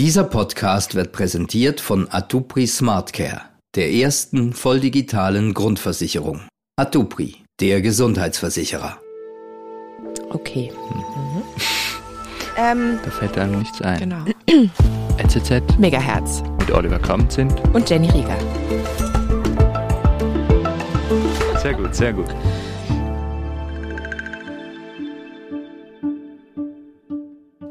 Dieser Podcast wird präsentiert von Atupri SmartCare, der ersten volldigitalen Grundversicherung. Atupri, der Gesundheitsversicherer. Okay. Mhm. Ähm, da fällt einem nichts ein. Genau. NZZ Megahertz mit Oliver Kamp sind und Jenny Rieger. Sehr gut, sehr gut.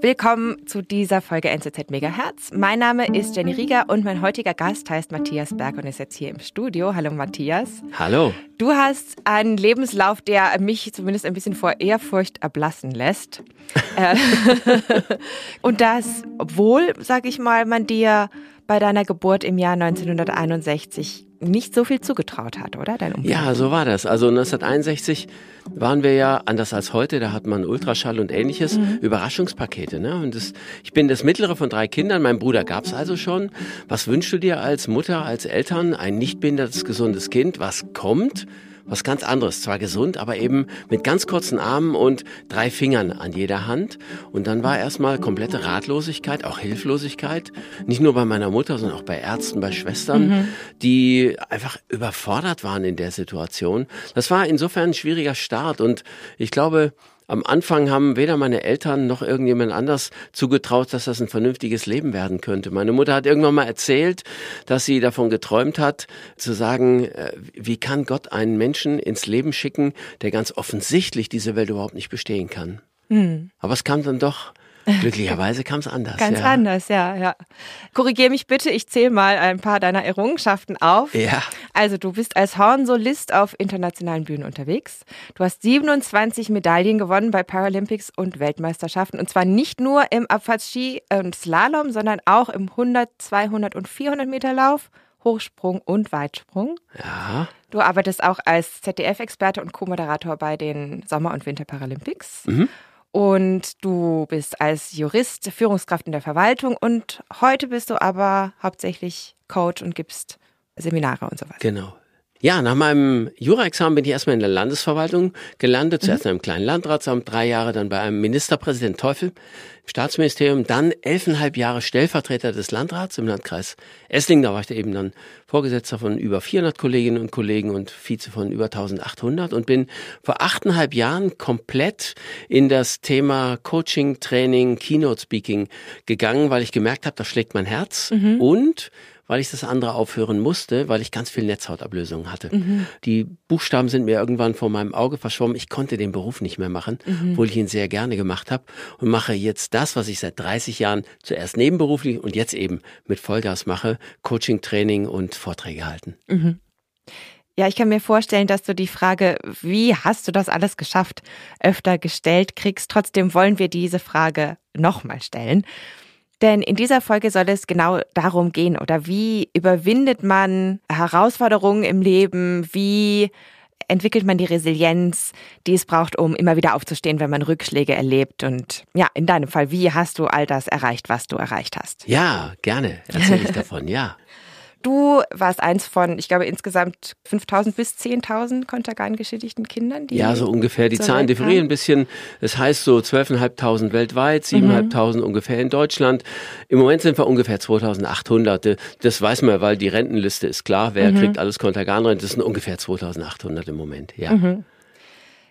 Willkommen zu dieser Folge NZZ Megahertz. Mein Name ist Jenny Rieger und mein heutiger Gast heißt Matthias Berg und ist jetzt hier im Studio. Hallo Matthias. Hallo. Du hast einen Lebenslauf, der mich zumindest ein bisschen vor Ehrfurcht erblassen lässt. Äh, und das, obwohl, sag ich mal, man dir bei deiner Geburt im Jahr 1961 nicht so viel zugetraut hat, oder? Dein Ja, so war das. Also 1961 waren wir ja, anders als heute, da hat man Ultraschall und ähnliches, mhm. Überraschungspakete. Ne? Und das, ich bin das mittlere von drei Kindern, mein Bruder gab's also schon. Was wünschst du dir als Mutter, als Eltern? Ein nicht behindertes, gesundes Kind, was kommt? Was ganz anderes. Zwar gesund, aber eben mit ganz kurzen Armen und drei Fingern an jeder Hand. Und dann war erstmal komplette Ratlosigkeit, auch Hilflosigkeit. Nicht nur bei meiner Mutter, sondern auch bei Ärzten, bei Schwestern, mhm. die einfach überfordert waren in der Situation. Das war insofern ein schwieriger Start. Und ich glaube, am Anfang haben weder meine Eltern noch irgendjemand anders zugetraut, dass das ein vernünftiges Leben werden könnte. Meine Mutter hat irgendwann mal erzählt, dass sie davon geträumt hat, zu sagen, äh, wie kann Gott einen Menschen ins Leben schicken, der ganz offensichtlich diese Welt überhaupt nicht bestehen kann. Mhm. Aber es kam dann doch Glücklicherweise kam es anders. Ganz ja. anders, ja, ja. Korrigier mich bitte, ich zähle mal ein paar deiner Errungenschaften auf. Ja. Also du bist als Hornsolist auf internationalen Bühnen unterwegs. Du hast 27 Medaillen gewonnen bei Paralympics und Weltmeisterschaften. Und zwar nicht nur im Abfahrtski und Slalom, sondern auch im 100, 200 und 400 Meter Lauf. Hochsprung und Weitsprung. Ja. Du arbeitest auch als ZDF-Experte und Co-Moderator bei den Sommer- und Winter-Paralympics. Mhm. Und du bist als Jurist Führungskraft in der Verwaltung und heute bist du aber hauptsächlich Coach und gibst Seminare und so weiter. Genau. Ja, nach meinem Jura-Examen bin ich erstmal in der Landesverwaltung gelandet, zuerst mhm. in einem kleinen Landratsamt, drei Jahre dann bei einem Ministerpräsident Teufel im Staatsministerium, dann elfeinhalb Jahre Stellvertreter des Landrats im Landkreis Esslingen, da war ich da eben dann Vorgesetzter von über 400 Kolleginnen und Kollegen und Vize von über 1800 und bin vor achteinhalb Jahren komplett in das Thema Coaching, Training, Keynote Speaking gegangen, weil ich gemerkt habe, da schlägt mein Herz mhm. und weil ich das andere aufhören musste, weil ich ganz viel Netzhautablösung hatte. Mhm. Die Buchstaben sind mir irgendwann vor meinem Auge verschwommen. Ich konnte den Beruf nicht mehr machen, mhm. obwohl ich ihn sehr gerne gemacht habe und mache jetzt das, was ich seit 30 Jahren zuerst nebenberuflich und jetzt eben mit Vollgas mache, Coaching, Training und Vorträge halten. Mhm. Ja, ich kann mir vorstellen, dass du die Frage, wie hast du das alles geschafft, öfter gestellt kriegst. Trotzdem wollen wir diese Frage nochmal stellen. Denn in dieser Folge soll es genau darum gehen, oder wie überwindet man Herausforderungen im Leben, wie entwickelt man die Resilienz, die es braucht, um immer wieder aufzustehen, wenn man Rückschläge erlebt. Und ja, in deinem Fall, wie hast du all das erreicht, was du erreicht hast? Ja, gerne. Erzähle ich davon, ja. Du warst eins von, ich glaube, insgesamt 5000 bis 10.000 kontergan-geschädigten Kindern. Die ja, so ungefähr. Die Zahlen differieren ein bisschen. Das heißt so 12.500 weltweit, 7.500 mhm. ungefähr in Deutschland. Im Moment sind wir ungefähr 2.800. Das weiß man, weil die Rentenliste ist klar. Wer mhm. kriegt alles Kontergan-Rente? Das sind ungefähr 2.800 im Moment, ja. Mhm.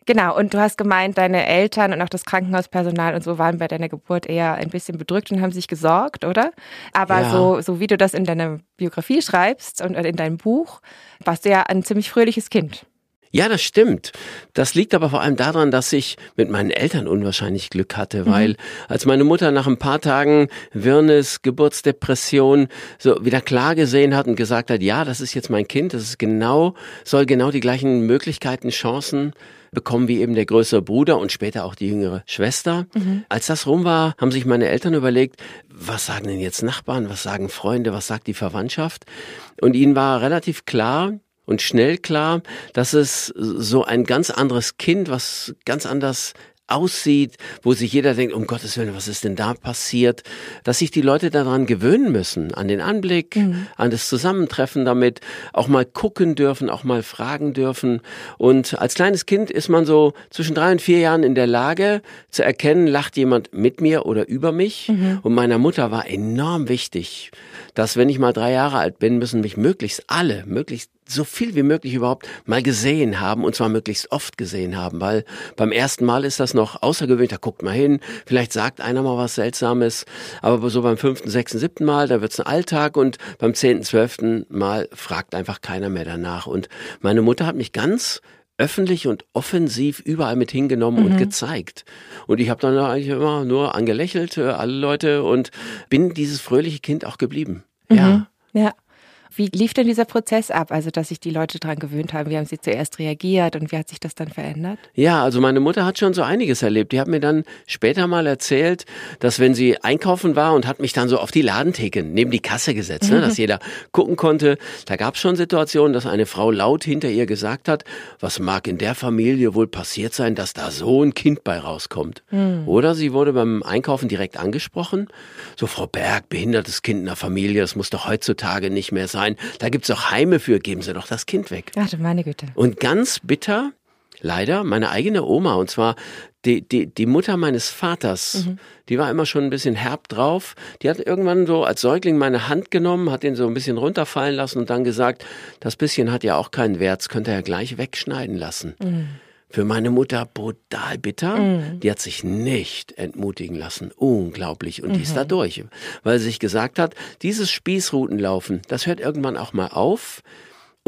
Genau, und du hast gemeint, deine Eltern und auch das Krankenhauspersonal und so waren bei deiner Geburt eher ein bisschen bedrückt und haben sich gesorgt, oder? Aber ja. so, so wie du das in deiner Biografie schreibst und in deinem Buch, warst du ja ein ziemlich fröhliches Kind. Ja, das stimmt. Das liegt aber vor allem daran, dass ich mit meinen Eltern unwahrscheinlich Glück hatte, mhm. weil als meine Mutter nach ein paar Tagen Wirrnis, Geburtsdepression so wieder klar gesehen hat und gesagt hat, ja, das ist jetzt mein Kind, das ist genau, soll genau die gleichen Möglichkeiten, Chancen bekommen wie eben der größere Bruder und später auch die jüngere Schwester. Mhm. Als das rum war, haben sich meine Eltern überlegt, was sagen denn jetzt Nachbarn, was sagen Freunde, was sagt die Verwandtschaft? Und ihnen war relativ klar, und schnell klar, dass es so ein ganz anderes Kind, was ganz anders aussieht, wo sich jeder denkt, um Gottes Willen, was ist denn da passiert, dass sich die Leute daran gewöhnen müssen, an den Anblick, mhm. an das Zusammentreffen damit, auch mal gucken dürfen, auch mal fragen dürfen. Und als kleines Kind ist man so zwischen drei und vier Jahren in der Lage zu erkennen, lacht jemand mit mir oder über mich. Mhm. Und meiner Mutter war enorm wichtig, dass wenn ich mal drei Jahre alt bin, müssen mich möglichst alle, möglichst so viel wie möglich überhaupt mal gesehen haben und zwar möglichst oft gesehen haben, weil beim ersten Mal ist das noch außergewöhnlich, da guckt man hin, vielleicht sagt einer mal was Seltsames, aber so beim fünften, sechsten, siebten Mal, da wird's ein Alltag und beim zehnten, zwölften Mal fragt einfach keiner mehr danach und meine Mutter hat mich ganz öffentlich und offensiv überall mit hingenommen mhm. und gezeigt. Und ich habe dann eigentlich immer nur angelächelt, äh, alle Leute und bin dieses fröhliche Kind auch geblieben. Mhm. Ja. Ja. Wie lief denn dieser Prozess ab, also dass sich die Leute daran gewöhnt haben? Wie haben sie zuerst reagiert und wie hat sich das dann verändert? Ja, also meine Mutter hat schon so einiges erlebt. Die hat mir dann später mal erzählt, dass wenn sie einkaufen war und hat mich dann so auf die Ladentheke neben die Kasse gesetzt, ne, dass jeder gucken konnte. Da gab es schon Situationen, dass eine Frau laut hinter ihr gesagt hat, was mag in der Familie wohl passiert sein, dass da so ein Kind bei rauskommt. Mhm. Oder sie wurde beim Einkaufen direkt angesprochen. So, Frau Berg, behindertes Kind in der Familie, das muss doch heutzutage nicht mehr sein sein. Da gibt's auch Heime für, geben Sie doch das Kind weg. Ach, meine Güte. Und ganz bitter, leider, meine eigene Oma, und zwar die, die, die Mutter meines Vaters, mhm. die war immer schon ein bisschen herb drauf. Die hat irgendwann so als Säugling meine Hand genommen, hat den so ein bisschen runterfallen lassen und dann gesagt, das bisschen hat ja auch keinen Wert, das könnt ihr ja gleich wegschneiden lassen. Mhm für meine Mutter brutal bitter. Mhm. Die hat sich nicht entmutigen lassen. Unglaublich. Und mhm. die ist da mhm. durch. Weil sie sich gesagt hat, dieses Spießrutenlaufen, das hört irgendwann auch mal auf.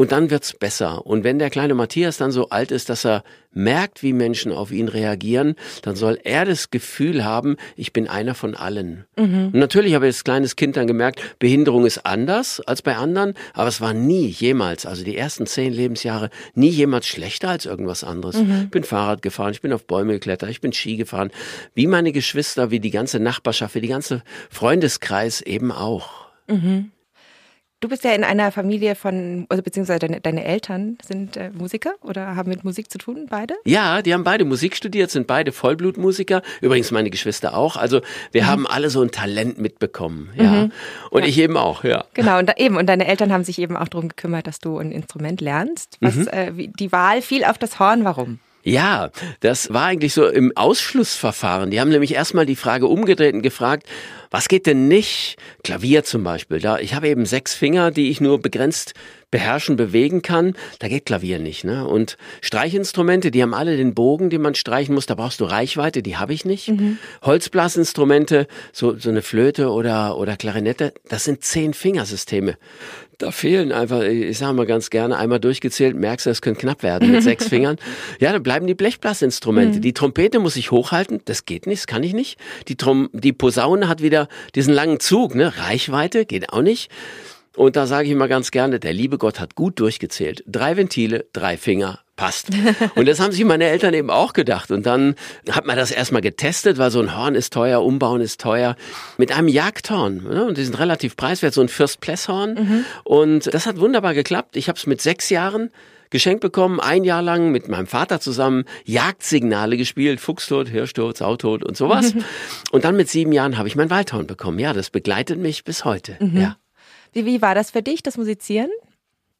Und dann wird's besser. Und wenn der kleine Matthias dann so alt ist, dass er merkt, wie Menschen auf ihn reagieren, dann soll er das Gefühl haben, ich bin einer von allen. Mhm. Und natürlich habe ich als kleines Kind dann gemerkt, Behinderung ist anders als bei anderen, aber es war nie jemals, also die ersten zehn Lebensjahre, nie jemals schlechter als irgendwas anderes. Mhm. Ich bin Fahrrad gefahren, ich bin auf Bäume geklettert, ich bin Ski gefahren, wie meine Geschwister, wie die ganze Nachbarschaft, wie die ganze Freundeskreis eben auch. Mhm. Du bist ja in einer Familie von, also beziehungsweise deine, deine Eltern sind äh, Musiker oder haben mit Musik zu tun, beide? Ja, die haben beide Musik studiert, sind beide Vollblutmusiker. Übrigens meine Geschwister auch. Also wir mhm. haben alle so ein Talent mitbekommen, ja. Mhm. Und ja. ich eben auch, ja. Genau, und da, eben. Und deine Eltern haben sich eben auch darum gekümmert, dass du ein Instrument lernst. Was, mhm. äh, die Wahl fiel auf das Horn, warum? Ja, das war eigentlich so im Ausschlussverfahren. Die haben nämlich erstmal die Frage umgedreht und gefragt, was geht denn nicht? Klavier zum Beispiel. Da, ich habe eben sechs Finger, die ich nur begrenzt beherrschen, bewegen kann. Da geht Klavier nicht. Ne? Und Streichinstrumente, die haben alle den Bogen, den man streichen muss. Da brauchst du Reichweite, die habe ich nicht. Mhm. Holzblasinstrumente, so, so eine Flöte oder, oder Klarinette, das sind zehn Fingersysteme. Da fehlen einfach, ich sage mal ganz gerne, einmal durchgezählt, merkst du, es könnte knapp werden mit sechs Fingern. Ja, da bleiben die Blechblasinstrumente. Mhm. Die Trompete muss ich hochhalten, das geht nicht, das kann ich nicht. Die, Trom die Posaune hat wieder diesen langen Zug, ne? Reichweite, geht auch nicht. Und da sage ich immer ganz gerne, der liebe Gott hat gut durchgezählt. Drei Ventile, drei Finger, passt. Und das haben sich meine Eltern eben auch gedacht. Und dann hat man das erstmal getestet, weil so ein Horn ist teuer, umbauen ist teuer, mit einem Jagdhorn. Ne? Und die sind relativ preiswert, so ein First Pless Horn. Mhm. Und das hat wunderbar geklappt. Ich habe es mit sechs Jahren geschenkt bekommen, ein Jahr lang mit meinem Vater zusammen Jagdsignale gespielt, Fuchstod, Hirschtod, Sautod und sowas. Und dann mit sieben Jahren habe ich mein Waldhorn bekommen. Ja, das begleitet mich bis heute. Mhm. Ja. Wie, wie war das für dich, das Musizieren?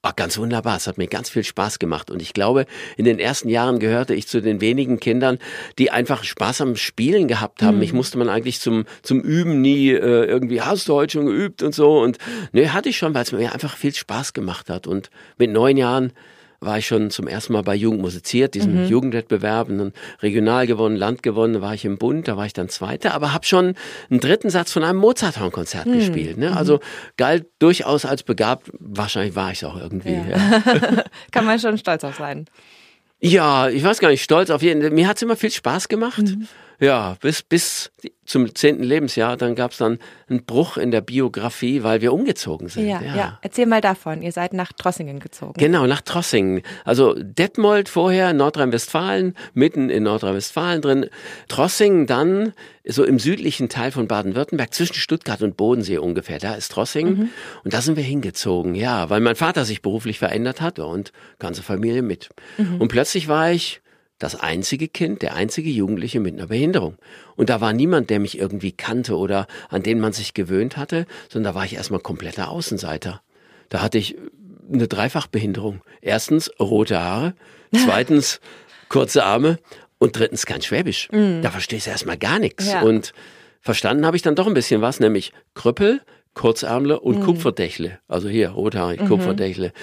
Ach, ganz wunderbar. Es hat mir ganz viel Spaß gemacht. Und ich glaube, in den ersten Jahren gehörte ich zu den wenigen Kindern, die einfach Spaß am Spielen gehabt haben. Mhm. Mich musste man eigentlich zum, zum Üben nie äh, irgendwie, hast du heute schon geübt und so. Und ne, hatte ich schon, weil es mir einfach viel Spaß gemacht hat. Und mit neun Jahren war ich schon zum ersten Mal bei Jugend musiziert, diesem mhm. Jugendwettbewerb, und regional gewonnen, Land gewonnen, da war ich im Bund, da war ich dann Zweiter, aber habe schon einen dritten Satz von einem Mozarthorn-Konzert mhm. gespielt. Ne? Also mhm. galt durchaus als begabt, wahrscheinlich war ich es auch irgendwie. Ja. Ja. Kann man schon stolz auf sein. Ja, ich weiß gar nicht, stolz auf jeden. Mir hat's immer viel Spaß gemacht. Mhm. Ja, bis, bis zum zehnten Lebensjahr, dann gab's dann einen Bruch in der Biografie, weil wir umgezogen sind. Ja, ja, ja. Erzähl mal davon. Ihr seid nach Trossingen gezogen. Genau, nach Trossingen. Also Detmold vorher, Nordrhein-Westfalen, mitten in Nordrhein-Westfalen drin. Trossingen dann so im südlichen Teil von Baden-Württemberg, zwischen Stuttgart und Bodensee ungefähr. Da ist Trossingen. Mhm. Und da sind wir hingezogen, ja, weil mein Vater sich beruflich verändert hat und ganze Familie mit. Mhm. Und plötzlich war ich das einzige Kind, der einzige Jugendliche mit einer Behinderung. Und da war niemand, der mich irgendwie kannte oder an den man sich gewöhnt hatte, sondern da war ich erstmal kompletter Außenseiter. Da hatte ich eine Dreifachbehinderung. Erstens rote Haare, zweitens kurze Arme und drittens kein Schwäbisch. Mm. Da verstehst du erstmal gar nichts. Ja. Und verstanden habe ich dann doch ein bisschen was, nämlich Krüppel, Kurzärmle und mm. Kupferdächle. Also hier, rothaarig, mhm. Kupferdächle.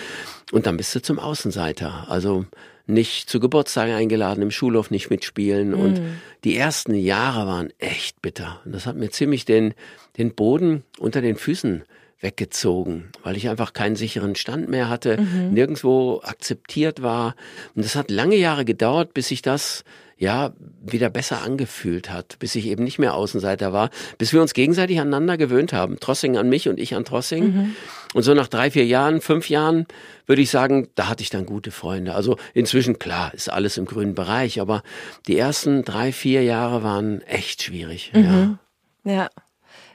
Und dann bist du zum Außenseiter. Also nicht zu Geburtstagen eingeladen, im Schulhof nicht mitspielen. Mm. Und die ersten Jahre waren echt bitter. Und das hat mir ziemlich den, den Boden unter den Füßen weggezogen, weil ich einfach keinen sicheren Stand mehr hatte, mhm. nirgendwo akzeptiert war. Und das hat lange Jahre gedauert, bis ich das ja wieder besser angefühlt hat, bis ich eben nicht mehr Außenseiter war, bis wir uns gegenseitig aneinander gewöhnt haben. Trossing an mich und ich an Trossing. Mhm. Und so nach drei, vier Jahren, fünf Jahren würde ich sagen, da hatte ich dann gute Freunde. Also inzwischen, klar, ist alles im grünen Bereich, aber die ersten drei, vier Jahre waren echt schwierig. Mhm. Ja. ja.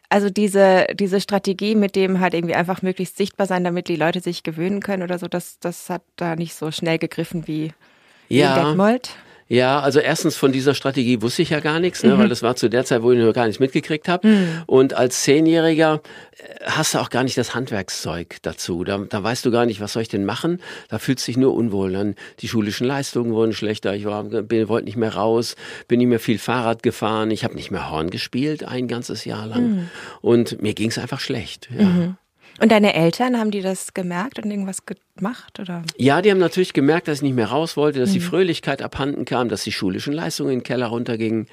Also diese, diese Strategie mit dem halt irgendwie einfach möglichst sichtbar sein, damit die Leute sich gewöhnen können oder so, das, das hat da nicht so schnell gegriffen wie, ja. wie Detmold. Ja, also erstens von dieser Strategie wusste ich ja gar nichts, ne, mhm. weil das war zu der Zeit, wo ich noch gar nichts mitgekriegt habe. Mhm. Und als Zehnjähriger äh, hast du auch gar nicht das Handwerkszeug dazu. Da, da weißt du gar nicht, was soll ich denn machen. Da fühlst du dich nur unwohl. Dann die schulischen Leistungen wurden schlechter. Ich war, bin, wollte nicht mehr raus, bin nicht mehr viel Fahrrad gefahren. Ich habe nicht mehr Horn gespielt ein ganzes Jahr lang. Mhm. Und mir ging es einfach schlecht. Ja. Und deine Eltern, haben die das gemerkt und irgendwas gemacht? Oder? Ja, die haben natürlich gemerkt, dass ich nicht mehr raus wollte, dass mhm. die Fröhlichkeit abhanden kam, dass die schulischen Leistungen in den Keller runtergingen.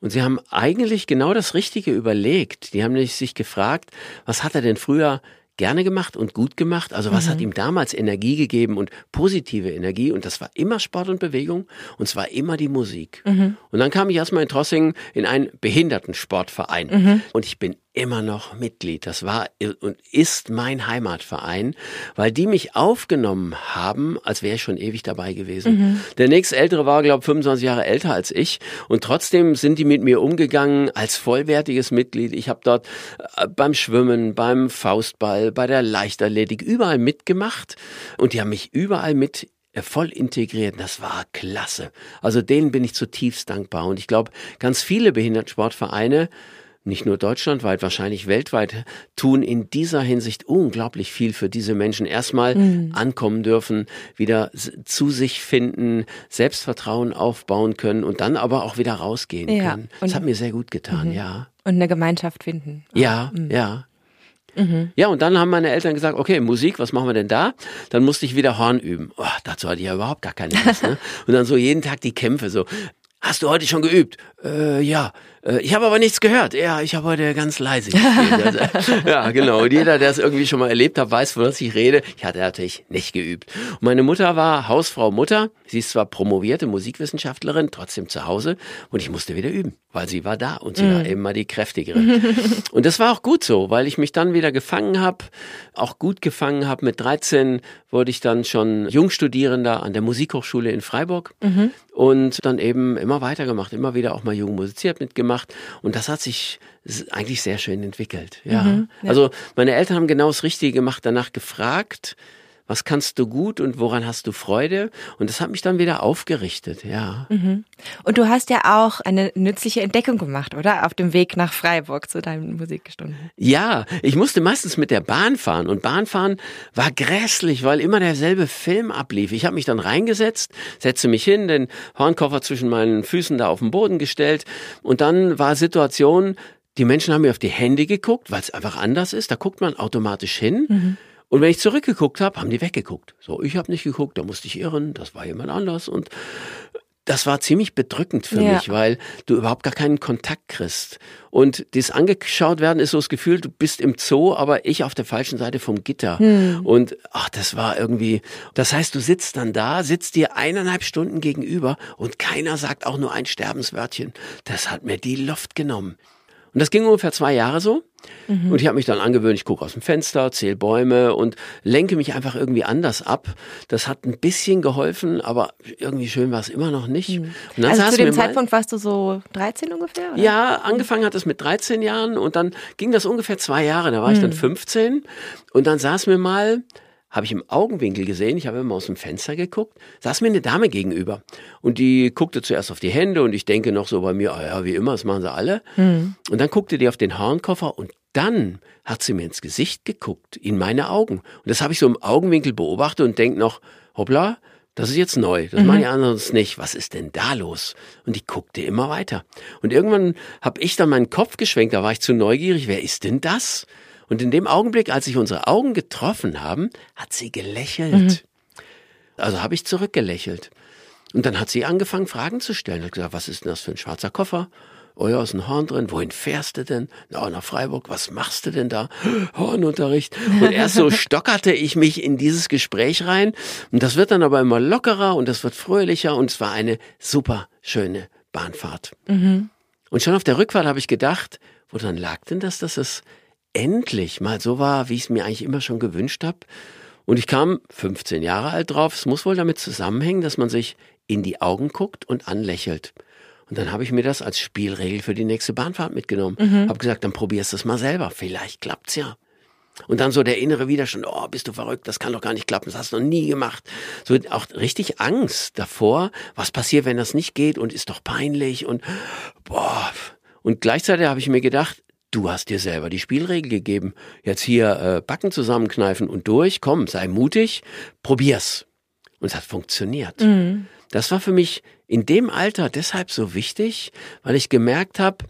Und sie haben eigentlich genau das Richtige überlegt. Die haben sich gefragt, was hat er denn früher gerne gemacht und gut gemacht. Also was mhm. hat ihm damals Energie gegeben und positive Energie? Und das war immer Sport und Bewegung und zwar immer die Musik. Mhm. Und dann kam ich erstmal in Trossingen in einen Behindertensportverein. Mhm. Und ich bin immer noch Mitglied. Das war und ist mein Heimatverein, weil die mich aufgenommen haben, als wäre ich schon ewig dabei gewesen. Mhm. Der nächstältere war, glaube ich, 25 Jahre älter als ich und trotzdem sind die mit mir umgegangen als vollwertiges Mitglied. Ich habe dort äh, beim Schwimmen, beim Faustball, bei der Leichtathletik überall mitgemacht und die haben mich überall mit äh, voll integriert. Das war klasse. Also denen bin ich zutiefst dankbar und ich glaube, ganz viele Behindertensportvereine nicht nur deutschlandweit, wahrscheinlich weltweit, tun in dieser Hinsicht unglaublich viel für diese Menschen. Erstmal mhm. ankommen dürfen, wieder zu sich finden, Selbstvertrauen aufbauen können und dann aber auch wieder rausgehen ja. können. Das hat mir sehr gut getan, mhm. ja. Und eine Gemeinschaft finden. Ja, mhm. ja. Mhm. Ja, und dann haben meine Eltern gesagt, okay, Musik, was machen wir denn da? Dann musste ich wieder Horn üben. Oh, dazu hatte ich ja überhaupt gar keine Lust. Ne? Und dann so jeden Tag die Kämpfe, so, hast du heute schon geübt? Äh, ja. Äh, ich habe aber nichts gehört. Ja, ich habe heute ganz leise gespielt. Also, ja, genau. Und jeder, der es irgendwie schon mal erlebt hat, weiß, von was ich rede. Ich hatte natürlich nicht geübt. Und meine Mutter war Hausfrau Mutter. Sie ist zwar promovierte Musikwissenschaftlerin, trotzdem zu Hause. Und ich musste wieder üben, weil sie war da und sie mhm. war immer die kräftigere. und das war auch gut so, weil ich mich dann wieder gefangen habe, auch gut gefangen habe. Mit 13 wurde ich dann schon Jungstudierender an der Musikhochschule in Freiburg mhm. und dann eben immer weitergemacht, immer wieder auch mal jung musiziert mitgemacht gemacht und das hat sich eigentlich sehr schön entwickelt. Ja. Mhm, ja. Also meine Eltern haben genau das Richtige gemacht, danach gefragt, was kannst du gut und woran hast du Freude? Und das hat mich dann wieder aufgerichtet, ja. Mhm. Und du hast ja auch eine nützliche Entdeckung gemacht, oder? Auf dem Weg nach Freiburg zu deinen Musikstunden. Ja, ich musste meistens mit der Bahn fahren und Bahnfahren war grässlich, weil immer derselbe Film ablief. Ich habe mich dann reingesetzt, setze mich hin, den Hornkoffer zwischen meinen Füßen da auf den Boden gestellt und dann war Situation, die Menschen haben mir auf die Hände geguckt, weil es einfach anders ist. Da guckt man automatisch hin. Mhm. Und wenn ich zurückgeguckt habe, haben die weggeguckt. So, ich habe nicht geguckt, da musste ich irren, das war jemand anders und das war ziemlich bedrückend für ja. mich, weil du überhaupt gar keinen Kontakt kriegst. Und das angeschaut werden ist so das Gefühl, du bist im Zoo, aber ich auf der falschen Seite vom Gitter. Hm. Und ach, das war irgendwie, das heißt, du sitzt dann da, sitzt dir eineinhalb Stunden gegenüber und keiner sagt auch nur ein Sterbenswörtchen. Das hat mir die Luft genommen. Und das ging ungefähr zwei Jahre so. Mhm. Und ich habe mich dann angewöhnt, ich gucke aus dem Fenster, zähle Bäume und lenke mich einfach irgendwie anders ab. Das hat ein bisschen geholfen, aber irgendwie schön war es immer noch nicht. Mhm. also zu dem Zeitpunkt warst du so 13 ungefähr? Oder? Ja, angefangen hat es mit 13 Jahren und dann ging das ungefähr zwei Jahre. Da war mhm. ich dann 15 und dann saß mir mal habe ich im Augenwinkel gesehen, ich habe immer aus dem Fenster geguckt, saß mir eine Dame gegenüber und die guckte zuerst auf die Hände und ich denke noch so bei mir, oh ja, wie immer, das machen sie alle. Mhm. Und dann guckte die auf den Hornkoffer und dann hat sie mir ins Gesicht geguckt, in meine Augen. Und das habe ich so im Augenwinkel beobachtet und denke noch, hoppla, das ist jetzt neu, das mhm. machen die anderen nicht. Was ist denn da los? Und die guckte immer weiter. Und irgendwann habe ich dann meinen Kopf geschwenkt, da war ich zu neugierig, wer ist denn das? Und in dem Augenblick, als sich unsere Augen getroffen haben, hat sie gelächelt. Mhm. Also habe ich zurückgelächelt. Und dann hat sie angefangen, Fragen zu stellen. Hat gesagt, was ist denn das für ein schwarzer Koffer? Oh ja, ist ein Horn drin. Wohin fährst du denn? Na, nach Freiburg. Was machst du denn da? Hornunterricht. Und erst so stockerte ich mich in dieses Gespräch rein. Und das wird dann aber immer lockerer und das wird fröhlicher. Und es war eine super schöne Bahnfahrt. Mhm. Und schon auf der Rückfahrt habe ich gedacht, woran lag denn das, dass es endlich mal so war, wie ich es mir eigentlich immer schon gewünscht habe. Und ich kam 15 Jahre alt drauf. Es muss wohl damit zusammenhängen, dass man sich in die Augen guckt und anlächelt. Und dann habe ich mir das als Spielregel für die nächste Bahnfahrt mitgenommen. Mhm. Habe gesagt, dann probierst du es mal selber. Vielleicht klappt's ja. Und dann so der innere Widerstand, oh, bist du verrückt, das kann doch gar nicht klappen, das hast du noch nie gemacht. So auch richtig Angst davor, was passiert, wenn das nicht geht und ist doch peinlich und boah. Und gleichzeitig habe ich mir gedacht, Du hast dir selber die Spielregel gegeben. Jetzt hier äh, Backen zusammenkneifen und durch. Komm, sei mutig, probier's. Und es hat funktioniert. Mhm. Das war für mich in dem Alter deshalb so wichtig, weil ich gemerkt habe,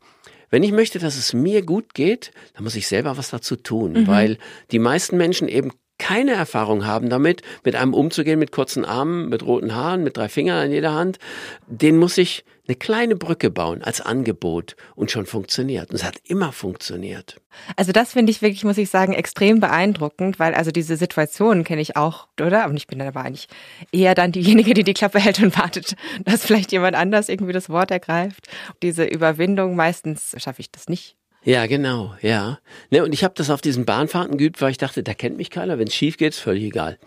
wenn ich möchte, dass es mir gut geht, dann muss ich selber was dazu tun, mhm. weil die meisten Menschen eben keine Erfahrung haben damit, mit einem umzugehen mit kurzen Armen, mit roten Haaren, mit drei Fingern an jeder Hand, den muss ich eine kleine Brücke bauen als Angebot und schon funktioniert. Und es hat immer funktioniert. Also das finde ich wirklich, muss ich sagen, extrem beeindruckend, weil also diese Situation kenne ich auch, oder? Und ich bin dann aber eigentlich eher dann diejenige, die die Klappe hält und wartet, dass vielleicht jemand anders irgendwie das Wort ergreift. Diese Überwindung, meistens schaffe ich das nicht. Ja, genau, ja. Ne, und ich habe das auf diesen Bahnfahrten geübt, weil ich dachte, da kennt mich keiner. Wenn es schief geht, ist völlig egal.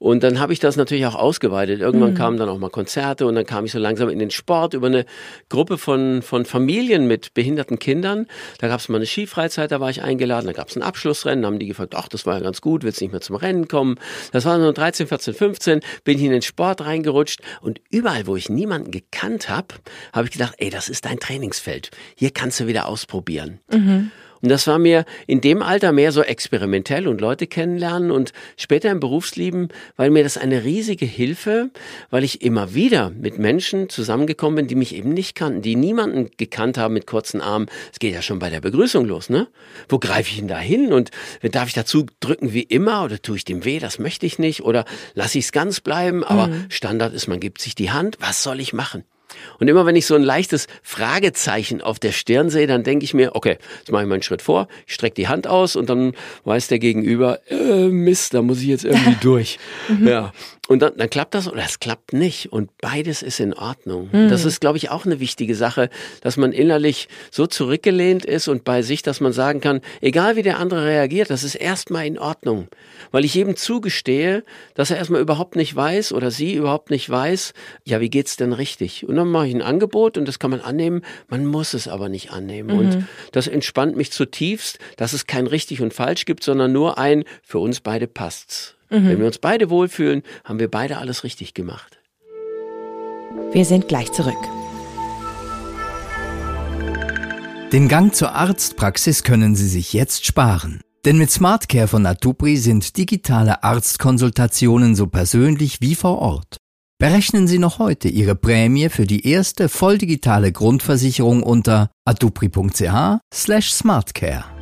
Und dann habe ich das natürlich auch ausgeweitet. Irgendwann mhm. kamen dann auch mal Konzerte und dann kam ich so langsam in den Sport über eine Gruppe von, von Familien mit behinderten Kindern. Da gab es mal eine Skifreizeit, da war ich eingeladen, da gab es ein Abschlussrennen, haben die gefragt, ach, das war ja ganz gut, willst nicht mehr zum Rennen kommen? Das war so 13, 14, 15, bin ich in den Sport reingerutscht und überall, wo ich niemanden gekannt habe, habe ich gedacht, ey, das ist dein Trainingsfeld. Hier kannst du wieder ausprobieren. Mhm. Und das war mir in dem Alter mehr so experimentell und Leute kennenlernen und später im Berufsleben, weil mir das eine riesige Hilfe, weil ich immer wieder mit Menschen zusammengekommen bin, die mich eben nicht kannten, die niemanden gekannt haben mit kurzen Armen. Es geht ja schon bei der Begrüßung los, ne? Wo greife ich denn da hin und darf ich dazu drücken wie immer oder tue ich dem weh? Das möchte ich nicht oder lasse ich es ganz bleiben? Aber mhm. Standard ist, man gibt sich die Hand. Was soll ich machen? Und immer wenn ich so ein leichtes Fragezeichen auf der Stirn sehe, dann denke ich mir, okay, jetzt mache ich mal einen Schritt vor, ich strecke die Hand aus und dann weiß der Gegenüber, äh, Mist, da muss ich jetzt irgendwie durch. Mhm. Ja. Und dann, dann klappt das oder es klappt nicht. Und beides ist in Ordnung. Mhm. Das ist, glaube ich, auch eine wichtige Sache, dass man innerlich so zurückgelehnt ist und bei sich, dass man sagen kann, egal wie der andere reagiert, das ist erstmal in Ordnung. Weil ich jedem zugestehe, dass er erstmal überhaupt nicht weiß oder sie überhaupt nicht weiß, ja, wie geht's denn richtig? Und dann mache ich ein Angebot und das kann man annehmen. Man muss es aber nicht annehmen. Mhm. Und das entspannt mich zutiefst, dass es kein richtig und falsch gibt, sondern nur ein, für uns beide passt's. Mhm. Wenn wir uns beide wohlfühlen, haben wir beide alles richtig gemacht. Wir sind gleich zurück. Den Gang zur Arztpraxis können Sie sich jetzt sparen. Denn mit SmartCare von Atupri sind digitale Arztkonsultationen so persönlich wie vor Ort. Berechnen Sie noch heute Ihre Prämie für die erste volldigitale Grundversicherung unter atupri.ch slash smartcare.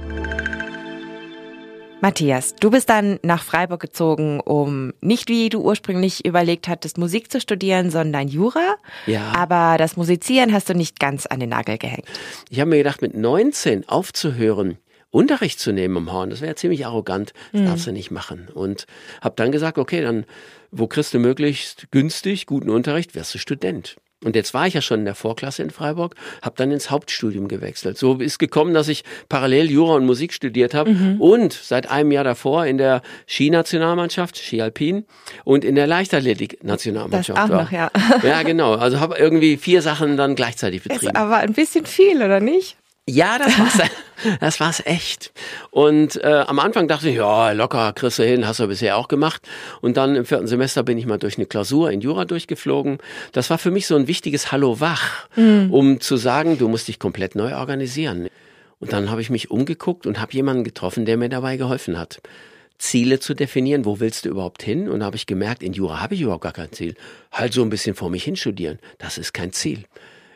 Matthias, du bist dann nach Freiburg gezogen, um nicht wie du ursprünglich überlegt hattest, Musik zu studieren, sondern Jura. Ja. Aber das Musizieren hast du nicht ganz an den Nagel gehängt. Ich habe mir gedacht, mit 19 aufzuhören, Unterricht zu nehmen am Horn, das wäre ziemlich arrogant, das mhm. darfst du nicht machen. Und habe dann gesagt, okay, dann wo kriegst du möglichst günstig guten Unterricht, wirst du Student. Und jetzt war ich ja schon in der Vorklasse in Freiburg, habe dann ins Hauptstudium gewechselt. So ist gekommen, dass ich parallel Jura und Musik studiert habe mhm. und seit einem Jahr davor in der Skinationalmannschaft, Ski Alpin und in der Leichtathletik-Nationalmannschaft. Das auch noch, ja. Ja, genau. Also habe irgendwie vier Sachen dann gleichzeitig betrieben. Ist aber ein bisschen viel, oder nicht? Ja, das war's. das war's echt. Und äh, am Anfang dachte ich, ja, locker, kriegst du hin, hast du bisher auch gemacht. Und dann im vierten Semester bin ich mal durch eine Klausur in Jura durchgeflogen. Das war für mich so ein wichtiges Hallo wach, mhm. um zu sagen, du musst dich komplett neu organisieren. Und dann habe ich mich umgeguckt und habe jemanden getroffen, der mir dabei geholfen hat. Ziele zu definieren, wo willst du überhaupt hin? Und habe ich gemerkt, in Jura habe ich überhaupt gar kein Ziel. Halt so ein bisschen vor mich hinstudieren, das ist kein Ziel.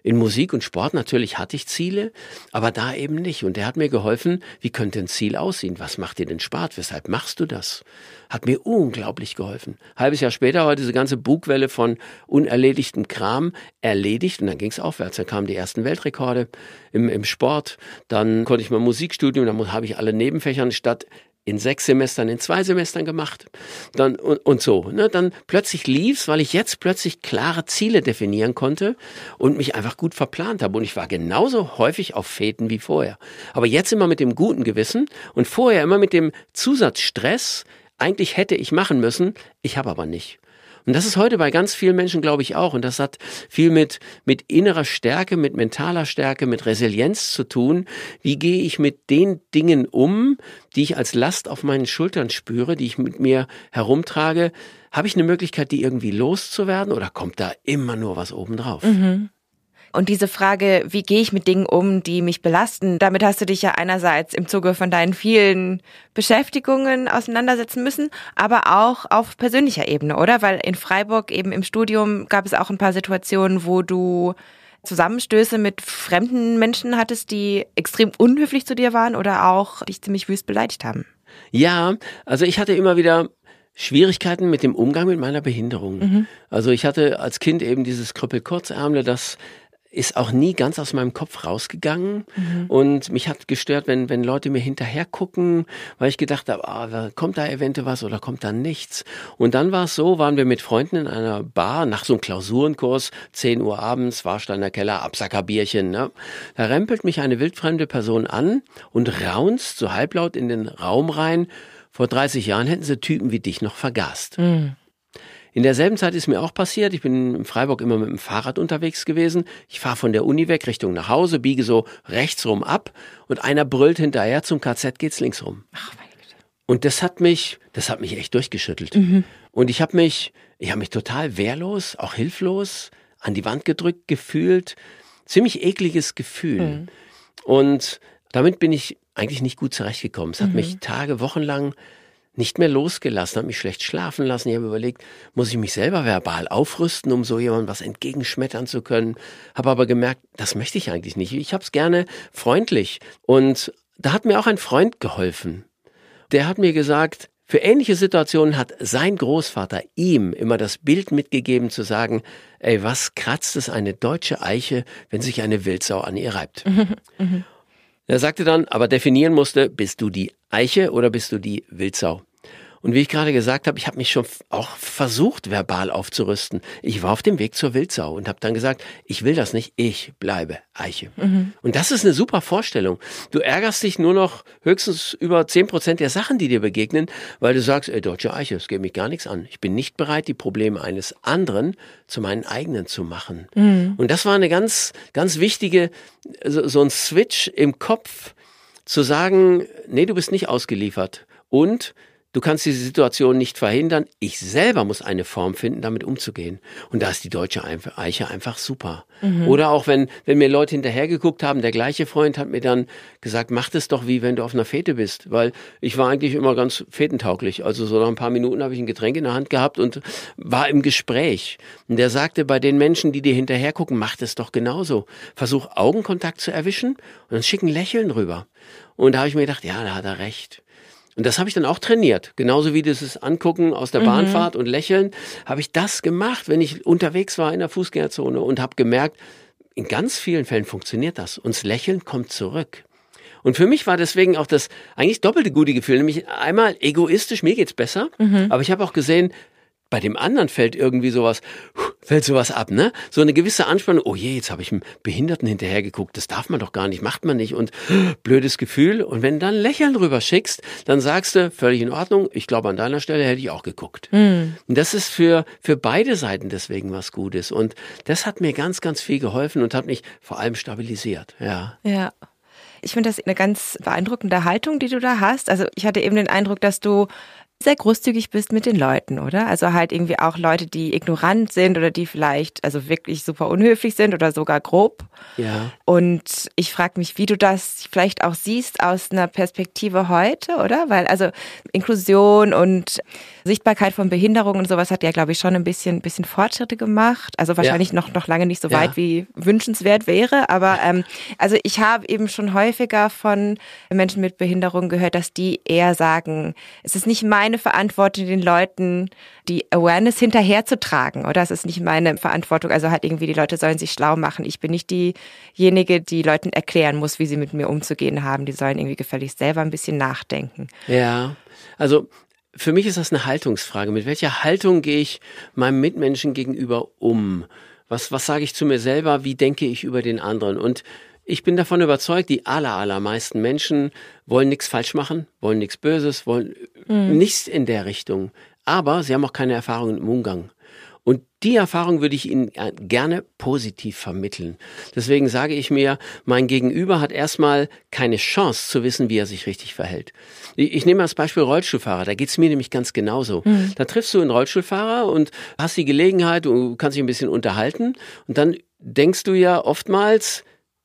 In Musik und Sport natürlich hatte ich Ziele, aber da eben nicht. Und der hat mir geholfen, wie könnte ein Ziel aussehen? Was macht dir denn Spaß? Weshalb machst du das? Hat mir unglaublich geholfen. Halbes Jahr später war diese ganze Bugwelle von unerledigtem Kram erledigt und dann ging es aufwärts. Dann kamen die ersten Weltrekorde im, im Sport. Dann konnte ich mal Musikstudium, dann habe ich alle Nebenfächern statt in sechs Semestern, in zwei Semestern gemacht. Dann, und, und so. Ne? Dann plötzlich lief's, weil ich jetzt plötzlich klare Ziele definieren konnte und mich einfach gut verplant habe. Und ich war genauso häufig auf Fäden wie vorher. Aber jetzt immer mit dem guten Gewissen und vorher immer mit dem Zusatzstress. Eigentlich hätte ich machen müssen, ich habe aber nicht. Und das ist heute bei ganz vielen Menschen, glaube ich, auch. Und das hat viel mit, mit innerer Stärke, mit mentaler Stärke, mit Resilienz zu tun. Wie gehe ich mit den Dingen um, die ich als Last auf meinen Schultern spüre, die ich mit mir herumtrage? Habe ich eine Möglichkeit, die irgendwie loszuwerden oder kommt da immer nur was obendrauf? Mhm. Und diese Frage, wie gehe ich mit Dingen um, die mich belasten, damit hast du dich ja einerseits im Zuge von deinen vielen Beschäftigungen auseinandersetzen müssen, aber auch auf persönlicher Ebene, oder? Weil in Freiburg eben im Studium gab es auch ein paar Situationen, wo du Zusammenstöße mit fremden Menschen hattest, die extrem unhöflich zu dir waren oder auch dich ziemlich wüst beleidigt haben. Ja, also ich hatte immer wieder Schwierigkeiten mit dem Umgang mit meiner Behinderung. Mhm. Also ich hatte als Kind eben dieses Krüppel-Kurzärmle, das ist auch nie ganz aus meinem Kopf rausgegangen mhm. und mich hat gestört, wenn, wenn Leute mir hinterher gucken, weil ich gedacht habe, ah, kommt da eventuell was oder kommt da nichts. Und dann war es so, waren wir mit Freunden in einer Bar nach so einem Klausurenkurs, 10 Uhr abends, Warsteiner Keller, Absackerbierchen. Ne? Da rempelt mich eine wildfremde Person an und raunzt so halblaut in den Raum rein, vor 30 Jahren hätten sie Typen wie dich noch vergast. Mhm. In derselben Zeit ist mir auch passiert, ich bin in Freiburg immer mit dem Fahrrad unterwegs gewesen. Ich fahre von der Uni weg Richtung nach Hause, biege so rechts rum ab und einer brüllt hinterher, zum KZ geht's links rum. Ach, meine Güte. Und das hat mich, das hat mich echt durchgeschüttelt. Mhm. Und ich habe mich, ich habe mich total wehrlos, auch hilflos an die Wand gedrückt gefühlt. Ziemlich ekliges Gefühl. Mhm. Und damit bin ich eigentlich nicht gut zurechtgekommen. Es hat mhm. mich Tage, Wochen lang nicht mehr losgelassen, habe mich schlecht schlafen lassen. Ich habe überlegt, muss ich mich selber verbal aufrüsten, um so jemandem was entgegenschmettern zu können. Habe aber gemerkt, das möchte ich eigentlich nicht. Ich habe es gerne freundlich. Und da hat mir auch ein Freund geholfen. Der hat mir gesagt, für ähnliche Situationen hat sein Großvater ihm immer das Bild mitgegeben zu sagen, ey, was kratzt es eine deutsche Eiche, wenn sich eine Wildsau an ihr reibt? Er sagte dann, aber definieren musste, bist du die Eiche oder bist du die Wildsau? Und wie ich gerade gesagt habe, ich habe mich schon auch versucht, verbal aufzurüsten. Ich war auf dem Weg zur Wildsau und habe dann gesagt, ich will das nicht, ich bleibe Eiche. Mhm. Und das ist eine super Vorstellung. Du ärgerst dich nur noch höchstens über zehn Prozent der Sachen, die dir begegnen, weil du sagst, ey, deutsche Eiche, es geht mich gar nichts an. Ich bin nicht bereit, die Probleme eines anderen zu meinen eigenen zu machen. Mhm. Und das war eine ganz, ganz wichtige, so, so ein Switch im Kopf, zu sagen, nee, du bist nicht ausgeliefert. Und Du kannst diese Situation nicht verhindern. Ich selber muss eine Form finden, damit umzugehen. Und da ist die deutsche Eiche einfach super. Mhm. Oder auch wenn, wenn mir Leute hinterhergeguckt haben, der gleiche Freund hat mir dann gesagt, mach das doch wie wenn du auf einer Fete bist. Weil ich war eigentlich immer ganz fetentauglich. Also so nach ein paar Minuten habe ich ein Getränk in der Hand gehabt und war im Gespräch. Und der sagte, bei den Menschen, die dir hinterhergucken, mach das doch genauso. Versuch Augenkontakt zu erwischen und dann schicken Lächeln rüber. Und da habe ich mir gedacht, ja, da hat er recht. Und das habe ich dann auch trainiert. Genauso wie dieses Angucken aus der mhm. Bahnfahrt und Lächeln, habe ich das gemacht, wenn ich unterwegs war in der Fußgängerzone und habe gemerkt, in ganz vielen Fällen funktioniert das. Und das Lächeln kommt zurück. Und für mich war deswegen auch das eigentlich doppelte gute Gefühl, nämlich einmal egoistisch, mir geht's besser, mhm. aber ich habe auch gesehen, bei dem anderen fällt irgendwie sowas, fällt sowas ab, ne? So eine gewisse Anspannung, oh je, jetzt habe ich einem Behinderten hinterhergeguckt, das darf man doch gar nicht, macht man nicht und blödes Gefühl. Und wenn du dann Lächeln drüber schickst, dann sagst du, völlig in Ordnung, ich glaube an deiner Stelle hätte ich auch geguckt. Mhm. Und das ist für, für beide Seiten deswegen was Gutes. Und das hat mir ganz, ganz viel geholfen und hat mich vor allem stabilisiert, ja. Ja. Ich finde das eine ganz beeindruckende Haltung, die du da hast. Also ich hatte eben den Eindruck, dass du sehr großzügig bist mit den Leuten, oder? Also halt irgendwie auch Leute, die ignorant sind oder die vielleicht also wirklich super unhöflich sind oder sogar grob. Ja. Und ich frage mich, wie du das vielleicht auch siehst aus einer Perspektive heute, oder? Weil also Inklusion und Sichtbarkeit von Behinderungen und sowas hat ja, glaube ich, schon ein bisschen, bisschen Fortschritte gemacht. Also wahrscheinlich ja. noch, noch lange nicht so ja. weit, wie wünschenswert wäre. Aber ähm, also ich habe eben schon häufiger von Menschen mit Behinderungen gehört, dass die eher sagen, es ist nicht mein meine Verantwortung, den Leuten die Awareness hinterherzutragen, oder? Es ist nicht meine Verantwortung. Also halt irgendwie, die Leute sollen sich schlau machen. Ich bin nicht diejenige, die Leuten erklären muss, wie sie mit mir umzugehen haben. Die sollen irgendwie gefälligst selber ein bisschen nachdenken. Ja, also für mich ist das eine Haltungsfrage. Mit welcher Haltung gehe ich meinem Mitmenschen gegenüber um? Was, was sage ich zu mir selber? Wie denke ich über den anderen? Und ich bin davon überzeugt, die aller, allermeisten Menschen wollen nichts falsch machen, wollen nichts Böses, wollen mhm. nichts in der Richtung. Aber sie haben auch keine Erfahrung im Umgang. Und die Erfahrung würde ich Ihnen äh, gerne positiv vermitteln. Deswegen sage ich mir, mein Gegenüber hat erstmal keine Chance zu wissen, wie er sich richtig verhält. Ich nehme als Beispiel Rollstuhlfahrer, da geht's mir nämlich ganz genauso. Mhm. Da triffst du einen Rollstuhlfahrer und hast die Gelegenheit, du kannst dich ein bisschen unterhalten und dann denkst du ja oftmals,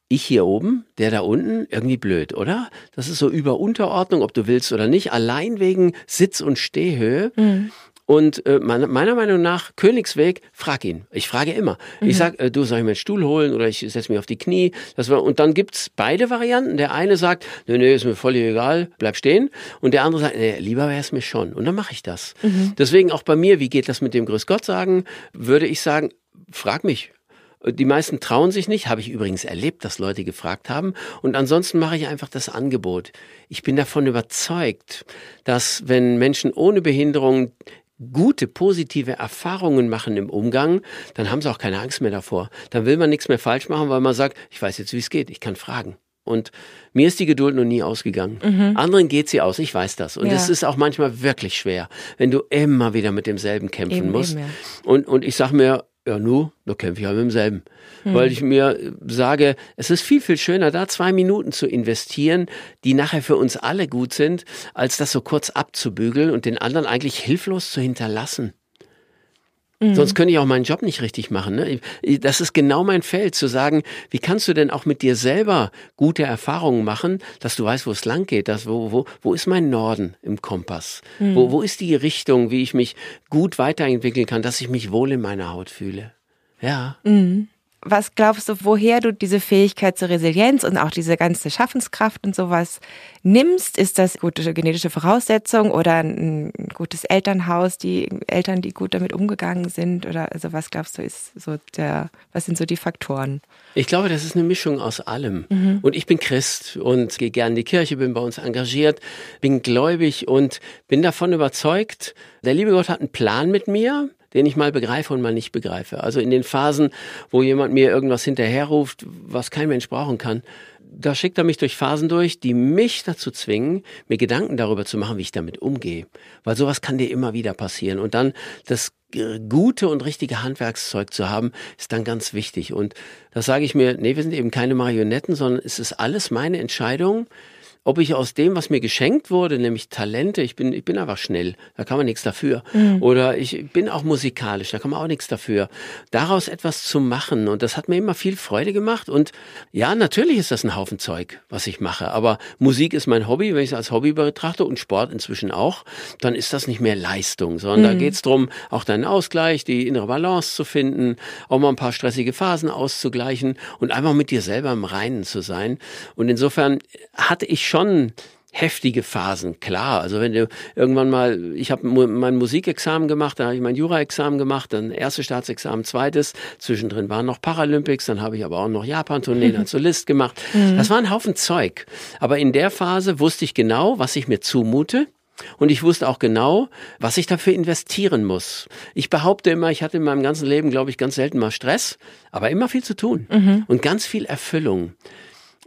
ich hier oben, der da unten, irgendwie blöd, oder? Das ist so über Unterordnung, ob du willst oder nicht, allein wegen Sitz- und Stehhöhe. Mhm. Und äh, meiner, Meinung nach, Königsweg, frag ihn. Ich frage immer. Mhm. Ich sag, äh, du soll ich mir einen Stuhl holen oder ich setze mich auf die Knie. Das war, und dann gibt's beide Varianten. Der eine sagt, nee, nee, ist mir voll egal, bleib stehen. Und der andere sagt, nee, lieber wäre es mir schon. Und dann mache ich das. Mhm. Deswegen auch bei mir, wie geht das mit dem Grüß Gott sagen, würde ich sagen, frag mich, die meisten trauen sich nicht, habe ich übrigens erlebt, dass Leute gefragt haben. Und ansonsten mache ich einfach das Angebot. Ich bin davon überzeugt, dass wenn Menschen ohne Behinderung gute, positive Erfahrungen machen im Umgang, dann haben sie auch keine Angst mehr davor. Dann will man nichts mehr falsch machen, weil man sagt, ich weiß jetzt, wie es geht, ich kann fragen. Und mir ist die Geduld noch nie ausgegangen. Mhm. Anderen geht sie aus, ich weiß das. Und es ja. ist auch manchmal wirklich schwer, wenn du immer wieder mit demselben kämpfen eben, musst. Eben, ja. und, und ich sag mir, ja, nu, da kämpfe ich ja mit demselben. Hm. Weil ich mir sage, es ist viel, viel schöner, da zwei Minuten zu investieren, die nachher für uns alle gut sind, als das so kurz abzubügeln und den anderen eigentlich hilflos zu hinterlassen. Mhm. Sonst könnte ich auch meinen Job nicht richtig machen. Ne? Das ist genau mein Feld, zu sagen, wie kannst du denn auch mit dir selber gute Erfahrungen machen, dass du weißt, wo es lang geht, dass, wo, wo, wo ist mein Norden im Kompass? Mhm. Wo, wo ist die Richtung, wie ich mich gut weiterentwickeln kann, dass ich mich wohl in meiner Haut fühle? Ja. Mhm. Was glaubst du, woher du diese Fähigkeit zur Resilienz und auch diese ganze Schaffenskraft und sowas nimmst? Ist das gute genetische Voraussetzung oder ein gutes Elternhaus, die Eltern, die gut damit umgegangen sind? Oder also was glaubst du, ist so der, was sind so die Faktoren? Ich glaube, das ist eine Mischung aus allem. Mhm. Und ich bin Christ und gehe gerne in die Kirche, bin bei uns engagiert, bin gläubig und bin davon überzeugt, der liebe Gott hat einen Plan mit mir den ich mal begreife und mal nicht begreife. Also in den Phasen, wo jemand mir irgendwas hinterherruft, was kein Mensch brauchen kann, da schickt er mich durch Phasen durch, die mich dazu zwingen, mir Gedanken darüber zu machen, wie ich damit umgehe. Weil sowas kann dir immer wieder passieren. Und dann das gute und richtige Handwerkszeug zu haben, ist dann ganz wichtig. Und da sage ich mir, nee, wir sind eben keine Marionetten, sondern es ist alles meine Entscheidung ob ich aus dem, was mir geschenkt wurde, nämlich Talente, ich bin, ich bin einfach schnell, da kann man nichts dafür. Mhm. Oder ich bin auch musikalisch, da kann man auch nichts dafür. Daraus etwas zu machen und das hat mir immer viel Freude gemacht und ja, natürlich ist das ein Haufen Zeug, was ich mache, aber Musik ist mein Hobby, wenn ich es als Hobby betrachte und Sport inzwischen auch, dann ist das nicht mehr Leistung, sondern mhm. da geht es darum, auch deinen Ausgleich, die innere Balance zu finden, auch mal ein paar stressige Phasen auszugleichen und einfach mit dir selber im Reinen zu sein. Und insofern hatte ich schon schon heftige Phasen, klar. Also wenn du irgendwann mal, ich habe mein Musikexamen gemacht, dann habe ich mein Juraexamen gemacht, dann erste Staatsexamen, zweites, zwischendrin waren noch Paralympics, dann habe ich aber auch noch Japan-Tourneen als Solist gemacht. Mhm. Das war ein Haufen Zeug. Aber in der Phase wusste ich genau, was ich mir zumute. Und ich wusste auch genau, was ich dafür investieren muss. Ich behaupte immer, ich hatte in meinem ganzen Leben, glaube ich, ganz selten mal Stress, aber immer viel zu tun mhm. und ganz viel Erfüllung.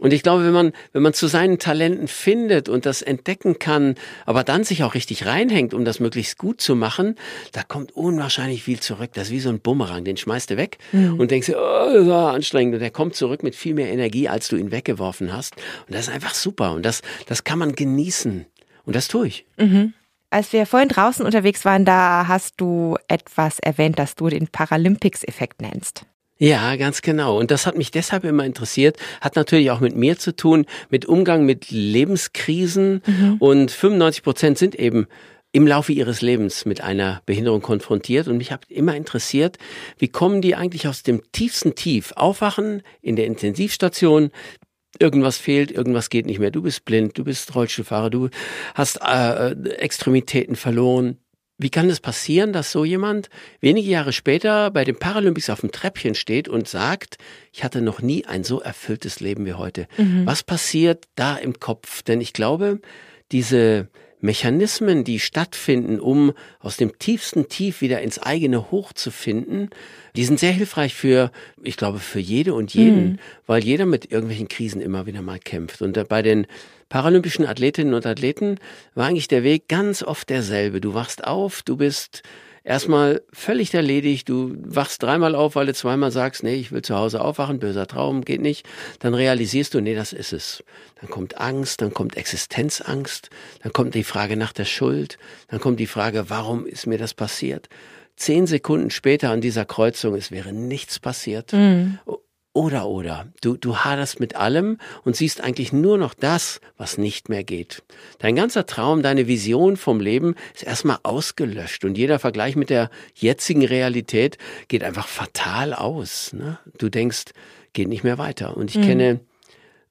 Und ich glaube, wenn man, wenn man zu seinen Talenten findet und das entdecken kann, aber dann sich auch richtig reinhängt, um das möglichst gut zu machen, da kommt unwahrscheinlich viel zurück. Das ist wie so ein Bumerang, den schmeißt du weg mhm. und denkst, oh, das war anstrengend. Und der kommt zurück mit viel mehr Energie, als du ihn weggeworfen hast. Und das ist einfach super. Und das, das kann man genießen. Und das tue ich. Mhm. Als wir vorhin draußen unterwegs waren, da hast du etwas erwähnt, das du den Paralympics-Effekt nennst. Ja, ganz genau. Und das hat mich deshalb immer interessiert, hat natürlich auch mit mir zu tun, mit Umgang mit Lebenskrisen. Mhm. Und 95 Prozent sind eben im Laufe ihres Lebens mit einer Behinderung konfrontiert und mich hat immer interessiert, wie kommen die eigentlich aus dem tiefsten Tief, aufwachen in der Intensivstation, irgendwas fehlt, irgendwas geht nicht mehr, du bist blind, du bist Rollstuhlfahrer, du hast äh, Extremitäten verloren, wie kann es passieren, dass so jemand wenige Jahre später bei den Paralympics auf dem Treppchen steht und sagt, ich hatte noch nie ein so erfülltes Leben wie heute? Mhm. Was passiert da im Kopf? Denn ich glaube, diese Mechanismen, die stattfinden, um aus dem tiefsten Tief wieder ins eigene Hoch zu finden, die sind sehr hilfreich für, ich glaube, für jede und jeden, mhm. weil jeder mit irgendwelchen Krisen immer wieder mal kämpft. Und bei den paralympischen Athletinnen und Athleten war eigentlich der Weg ganz oft derselbe. Du wachst auf, du bist erstmal völlig erledigt, du wachst dreimal auf, weil du zweimal sagst, nee, ich will zu Hause aufwachen, böser Traum, geht nicht. Dann realisierst du, nee, das ist es. Dann kommt Angst, dann kommt Existenzangst, dann kommt die Frage nach der Schuld, dann kommt die Frage, warum ist mir das passiert? Zehn Sekunden später an dieser Kreuzung, es wäre nichts passiert. Mhm. Oder, oder. Du, du haderst mit allem und siehst eigentlich nur noch das, was nicht mehr geht. Dein ganzer Traum, deine Vision vom Leben ist erstmal ausgelöscht und jeder Vergleich mit der jetzigen Realität geht einfach fatal aus. Ne? Du denkst, geht nicht mehr weiter. Und ich mhm. kenne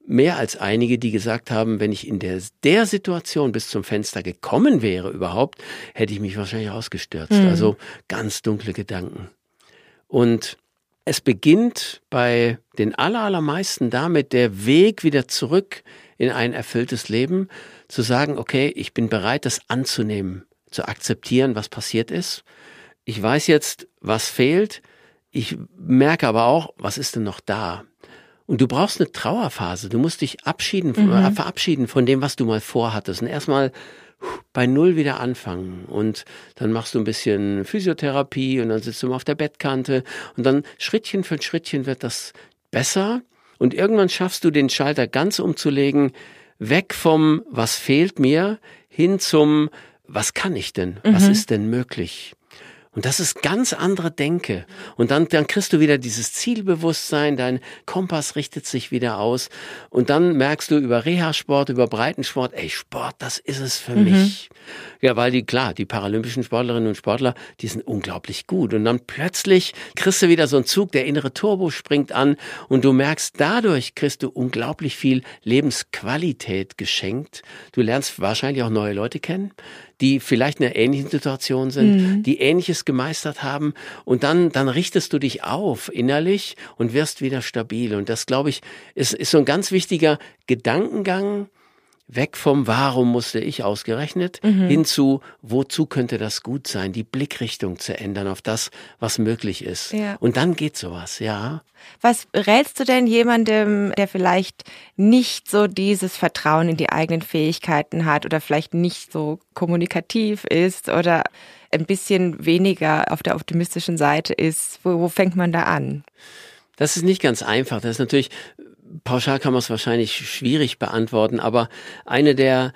mehr als einige, die gesagt haben, wenn ich in der, der Situation bis zum Fenster gekommen wäre überhaupt, hätte ich mich wahrscheinlich ausgestürzt. Mhm. Also ganz dunkle Gedanken. Und es beginnt bei den allermeisten damit, der Weg wieder zurück in ein erfülltes Leben, zu sagen, okay, ich bin bereit, das anzunehmen, zu akzeptieren, was passiert ist. Ich weiß jetzt, was fehlt. Ich merke aber auch, was ist denn noch da? Und du brauchst eine Trauerphase. Du musst dich abschieden, mhm. äh, verabschieden von dem, was du mal vorhattest. Und erstmal bei Null wieder anfangen. Und dann machst du ein bisschen Physiotherapie und dann sitzt du mal auf der Bettkante und dann Schrittchen für Schrittchen wird das besser. Und irgendwann schaffst du den Schalter ganz umzulegen, weg vom, was fehlt mir, hin zum, was kann ich denn? Was mhm. ist denn möglich? Und das ist ganz andere Denke. Und dann, dann kriegst du wieder dieses Zielbewusstsein, dein Kompass richtet sich wieder aus. Und dann merkst du über Reha-Sport, über Breitensport, ey, Sport, das ist es für mhm. mich. Ja, weil die, klar, die paralympischen Sportlerinnen und Sportler, die sind unglaublich gut. Und dann plötzlich kriegst du wieder so einen Zug, der innere Turbo springt an und du merkst, dadurch kriegst du unglaublich viel Lebensqualität geschenkt. Du lernst wahrscheinlich auch neue Leute kennen die vielleicht in einer ähnlichen Situation sind, mhm. die Ähnliches gemeistert haben. Und dann, dann richtest du dich auf innerlich und wirst wieder stabil. Und das, glaube ich, ist, ist so ein ganz wichtiger Gedankengang, weg vom Warum musste ich ausgerechnet mhm. hin zu wozu könnte das gut sein, die Blickrichtung zu ändern auf das, was möglich ist. Ja. Und dann geht sowas, ja. Was rätst du denn jemandem, der vielleicht nicht so dieses Vertrauen in die eigenen Fähigkeiten hat oder vielleicht nicht so kommunikativ ist oder ein bisschen weniger auf der optimistischen Seite ist? Wo, wo fängt man da an? Das ist nicht ganz einfach. Das ist natürlich pauschal kann man es wahrscheinlich schwierig beantworten, aber eine der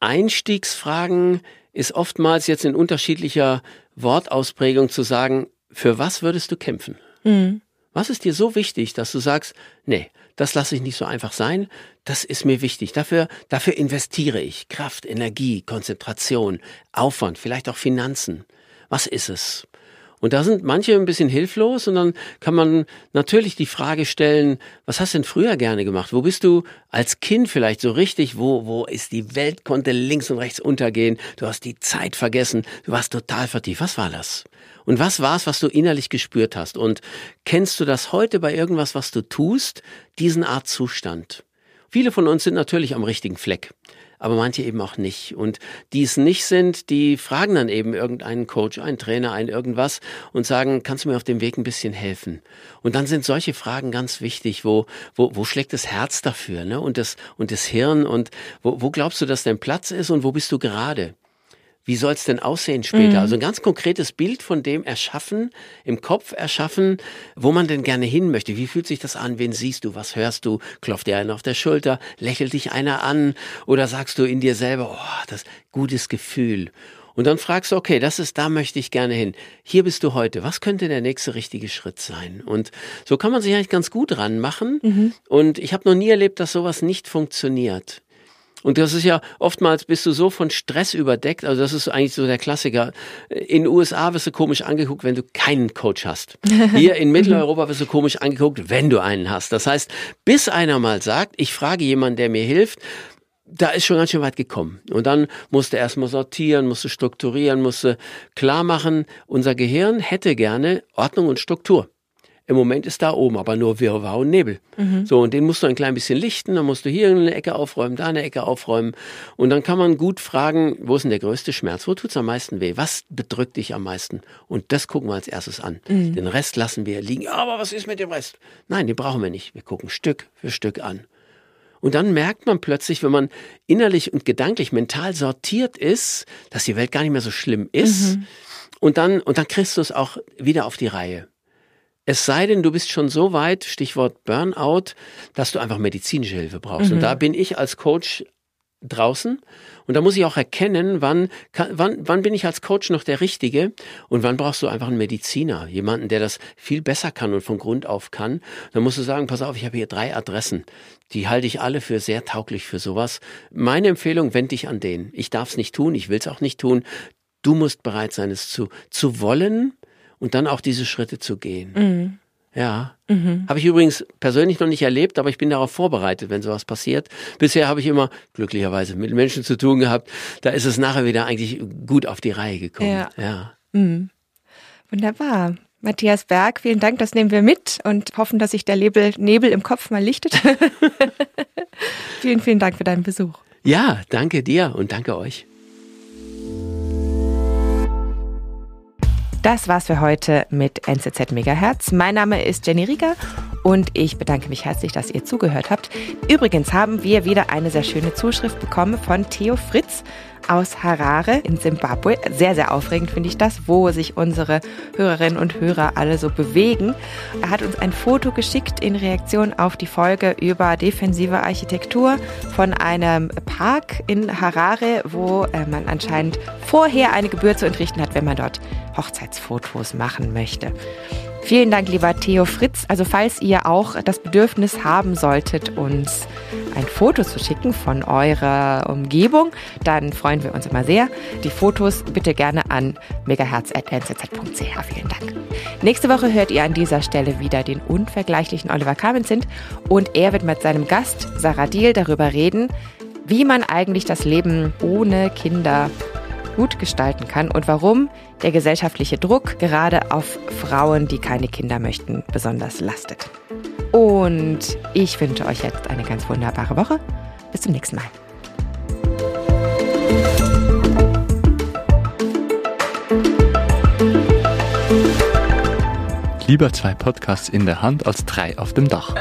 Einstiegsfragen ist oftmals jetzt in unterschiedlicher Wortausprägung zu sagen, für was würdest du kämpfen? Mhm. Was ist dir so wichtig, dass du sagst, nee, das lasse ich nicht so einfach sein, das ist mir wichtig. Dafür, dafür investiere ich Kraft, Energie, Konzentration, Aufwand, vielleicht auch Finanzen. Was ist es? Und da sind manche ein bisschen hilflos und dann kann man natürlich die Frage stellen, was hast du denn früher gerne gemacht? Wo bist du als Kind vielleicht so richtig? Wo, wo ist die Welt konnte links und rechts untergehen? Du hast die Zeit vergessen. Du warst total vertieft. Was war das? Und was war es, was du innerlich gespürt hast? Und kennst du das heute bei irgendwas, was du tust? Diesen Art Zustand. Viele von uns sind natürlich am richtigen Fleck. Aber manche eben auch nicht. Und die es nicht sind, die fragen dann eben irgendeinen Coach, einen Trainer, einen irgendwas und sagen, kannst du mir auf dem Weg ein bisschen helfen? Und dann sind solche Fragen ganz wichtig, wo, wo, wo schlägt das Herz dafür, ne? Und das, und das Hirn und wo, wo glaubst du, dass dein Platz ist und wo bist du gerade? Wie soll es denn aussehen später? Mhm. Also ein ganz konkretes Bild von dem erschaffen, im Kopf erschaffen, wo man denn gerne hin möchte. Wie fühlt sich das an? Wen siehst du? Was hörst du? Klopft dir einer auf der Schulter? Lächelt dich einer an? Oder sagst du in dir selber, oh, das gutes Gefühl? Und dann fragst du, okay, das ist, da möchte ich gerne hin. Hier bist du heute. Was könnte der nächste richtige Schritt sein? Und so kann man sich eigentlich ganz gut ranmachen. Mhm. Und ich habe noch nie erlebt, dass sowas nicht funktioniert. Und das ist ja oftmals bist du so von Stress überdeckt. Also das ist eigentlich so der Klassiker. In den USA wirst du komisch angeguckt, wenn du keinen Coach hast. Hier in Mitteleuropa wirst du komisch angeguckt, wenn du einen hast. Das heißt, bis einer mal sagt, ich frage jemanden, der mir hilft, da ist schon ganz schön weit gekommen. Und dann musste erstmal sortieren, musste strukturieren, musste klar machen, unser Gehirn hätte gerne Ordnung und Struktur. Im Moment ist da oben aber nur Wirrwarr und Nebel. Mhm. So, und den musst du ein klein bisschen lichten, dann musst du hier eine Ecke aufräumen, da eine Ecke aufräumen. Und dann kann man gut fragen, wo ist denn der größte Schmerz? Wo tut's am meisten weh? Was bedrückt dich am meisten? Und das gucken wir als erstes an. Mhm. Den Rest lassen wir liegen. Ja, aber was ist mit dem Rest? Nein, den brauchen wir nicht. Wir gucken Stück für Stück an. Und dann merkt man plötzlich, wenn man innerlich und gedanklich mental sortiert ist, dass die Welt gar nicht mehr so schlimm ist. Mhm. Und dann, und dann kriegst du es auch wieder auf die Reihe. Es sei denn, du bist schon so weit, Stichwort Burnout, dass du einfach medizinische Hilfe brauchst. Mhm. Und da bin ich als Coach draußen und da muss ich auch erkennen, wann, kann, wann, wann bin ich als Coach noch der Richtige und wann brauchst du einfach einen Mediziner, jemanden, der das viel besser kann und von Grund auf kann. Dann musst du sagen, pass auf, ich habe hier drei Adressen, die halte ich alle für sehr tauglich für sowas. Meine Empfehlung, wend dich an den. Ich darf es nicht tun, ich will es auch nicht tun. Du musst bereit sein, es zu, zu wollen und dann auch diese Schritte zu gehen. Mhm. Ja. Mhm. Habe ich übrigens persönlich noch nicht erlebt, aber ich bin darauf vorbereitet, wenn sowas passiert. Bisher habe ich immer glücklicherweise mit Menschen zu tun gehabt. Da ist es nachher wieder eigentlich gut auf die Reihe gekommen. Ja. ja. Mhm. Wunderbar. Matthias Berg, vielen Dank, das nehmen wir mit und hoffen, dass sich der Nebel, Nebel im Kopf mal lichtet. vielen, vielen Dank für deinen Besuch. Ja, danke dir und danke euch. Das war's für heute mit NZZ Megahertz. Mein Name ist Jenny Rieger und ich bedanke mich herzlich, dass ihr zugehört habt. Übrigens haben wir wieder eine sehr schöne Zuschrift bekommen von Theo Fritz aus Harare in Simbabwe. Sehr, sehr aufregend finde ich das, wo sich unsere Hörerinnen und Hörer alle so bewegen. Er hat uns ein Foto geschickt in Reaktion auf die Folge über defensive Architektur von einem Park in Harare, wo äh, man anscheinend vorher eine Gebühr zu entrichten hat, wenn man dort Hochzeitsfotos machen möchte. Vielen Dank, lieber Theo Fritz. Also falls ihr auch das Bedürfnis haben solltet, uns ein Foto zu schicken von eurer Umgebung, dann freuen wir uns immer sehr. Die Fotos bitte gerne an megaherz.nzz.ch. Vielen Dank. Nächste Woche hört ihr an dieser Stelle wieder den unvergleichlichen Oliver Kamenzind und er wird mit seinem Gast Sarah Diel darüber reden, wie man eigentlich das Leben ohne Kinder gut gestalten kann und warum der gesellschaftliche Druck gerade auf Frauen, die keine Kinder möchten, besonders lastet. Und ich wünsche euch jetzt eine ganz wunderbare Woche. Bis zum nächsten Mal. Lieber zwei Podcasts in der Hand als drei auf dem Dach.